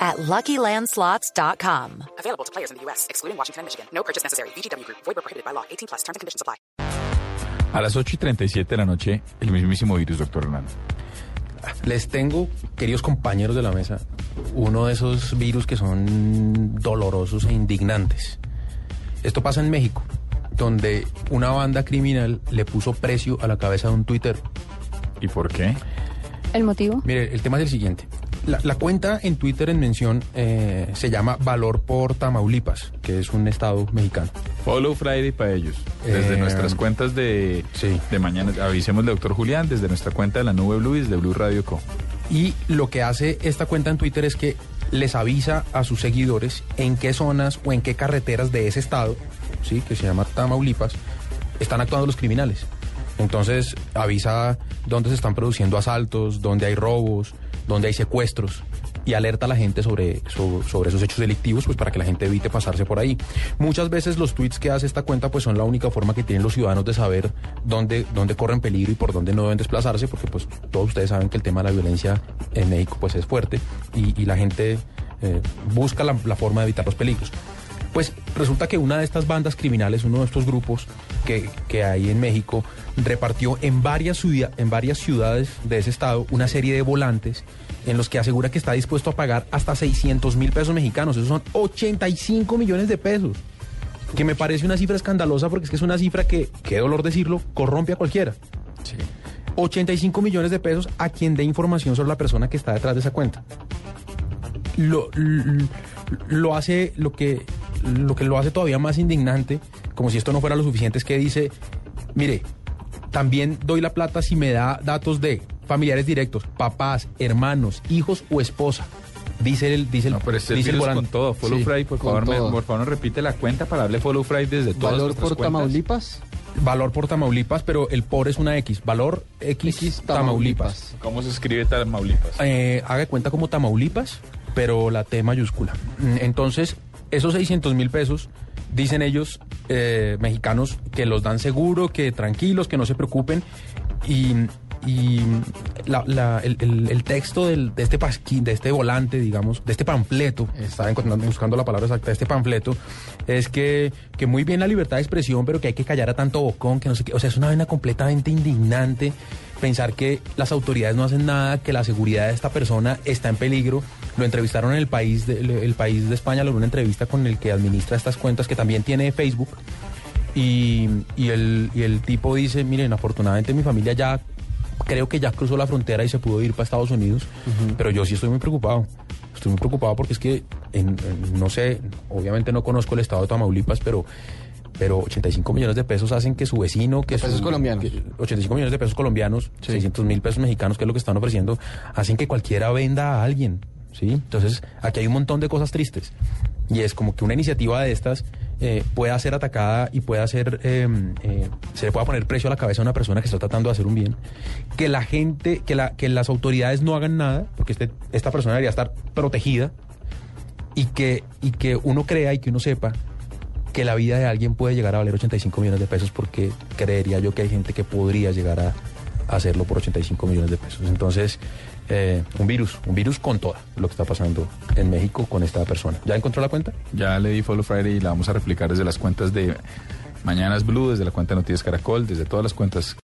at LuckyLandSlots.com. Available to players in the U.S., excluding Washington and Michigan. No purchase necessary. VGW Group. Void where prohibited by law. 18 plus. Terms and conditions apply. A las 8 y 37 de la noche, el mismísimo virus, doctor Hernando. Les tengo, queridos compañeros de la mesa, uno de esos virus que son dolorosos e indignantes. Esto pasa en México, donde una banda criminal le puso precio a la cabeza de un Twitter. ¿Y por qué? ¿El motivo? Mire, el tema es el siguiente. La, la cuenta en Twitter en mención eh, se llama Valor por Tamaulipas, que es un estado mexicano. Follow Friday para ellos. Desde Eh, nuestras cuentas de, sí. de mañana, avisémosle, doctor Julián, desde nuestra cuenta de la Nube Blue y desde Blue Radio Co. Y lo que hace esta cuenta en Twitter es que les avisa a sus seguidores en qué zonas o en qué carreteras de ese estado, sí, que se llama Tamaulipas, están actuando los criminales. Entonces avisa dónde se están produciendo asaltos, dónde hay robos, dónde hay secuestros y alerta a la gente sobre, so- sobre, esos hechos delictivos pues para que la gente evite pasarse por ahí. Muchas veces los tweets que hace esta cuenta pues son la única forma que tienen los ciudadanos de saber dónde, dónde corren peligro y por dónde no deben desplazarse porque pues todos ustedes saben que el tema de la violencia en México pues es fuerte y, la gente eh, busca la forma de evitar los peligros. Resulta que una de estas bandas criminales, uno de estos grupos que, que hay en México, repartió en varias, ciudad- en varias ciudades de ese estado una serie de volantes en los que asegura que está dispuesto a pagar hasta 600 mil pesos mexicanos. Esos son 85 millones de pesos. Que me parece una cifra escandalosa porque es que es una cifra que, qué dolor decirlo, corrompe a cualquiera. Sí. 85 millones de pesos a quien dé información sobre la persona que está detrás de esa cuenta. Lo, lo, lo hace lo que, lo que lo hace todavía más indignante, como si esto no fuera lo suficiente, es que dice, mire, también doy la plata si me da datos de familiares directos, papás, hermanos, hijos o esposa. Dice el, dice el, No, pero este dice el con todo. Follow Sí. Friday, por favor, me- todo. por favor, repite la cuenta para darle Follow Friday desde todas ¿Valor por cuentas. Tamaulipas? Valor por Tamaulipas, pero el por es una X. Valor X, X Tamaulipas. ¿Cómo se escribe Tamaulipas? eh, haga cuenta como Tamaulipas, pero la T mayúscula. Mm, Entonces, esos 600 mil pesos, dicen ellos, eh, mexicanos, que los dan seguro, que tranquilos, que no se preocupen. Y, y la- la- el, el- el texto del- de este pasquín, de este volante, digamos, de este panfleto, estaba encontrando, buscando la palabra exacta, de este panfleto, es que, que muy bien la libertad de expresión, pero que hay que callar a tanto bocón, que no sé qué. O sea, es una vaina completamente indignante pensar que las autoridades no hacen nada, que la seguridad de esta persona está en peligro. Lo entrevistaron en el país de, el país de España, logró una entrevista con el que administra estas cuentas, que también tiene Facebook. Y, y el, y el tipo dice, miren, afortunadamente mi familia ya creo que ya cruzó la frontera y se pudo ir para Estados Unidos, pero yo sí estoy muy preocupado. Estoy muy preocupado porque es que, en- en- no sé, obviamente no conozco el estado de Tamaulipas, pero, pero 85 millones de pesos hacen que su vecino, que pesos su- colombianos. que- 85 millones de pesos colombianos, 600 mil pesos mexicanos, que es lo que están ofreciendo, hacen que cualquiera venda a alguien, ¿sí? Entonces, aquí hay un montón de cosas tristes. Y es como que una iniciativa de estas eh, pueda ser atacada y pueda ser, eh, eh, se le pueda poner precio a la cabeza a una persona que está tratando de hacer un bien. Que la gente, que, la, que las autoridades no hagan nada, porque este, esta persona debería estar protegida. Y que, y que uno crea y que uno sepa que la vida de alguien puede llegar a valer 85 millones de pesos porque creería yo que hay gente que podría llegar a hacerlo por 85 millones de pesos. Entonces, eh, un virus, un virus con toda lo que está pasando en México con esta persona. ¿Ya encontró la cuenta? Ya le di Follow Friday y la vamos a replicar desde las cuentas de Mañanas Blue, desde la cuenta de Noticias Caracol, desde todas las cuentas